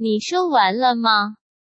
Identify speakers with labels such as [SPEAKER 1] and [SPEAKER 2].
[SPEAKER 1] 你说完了吗？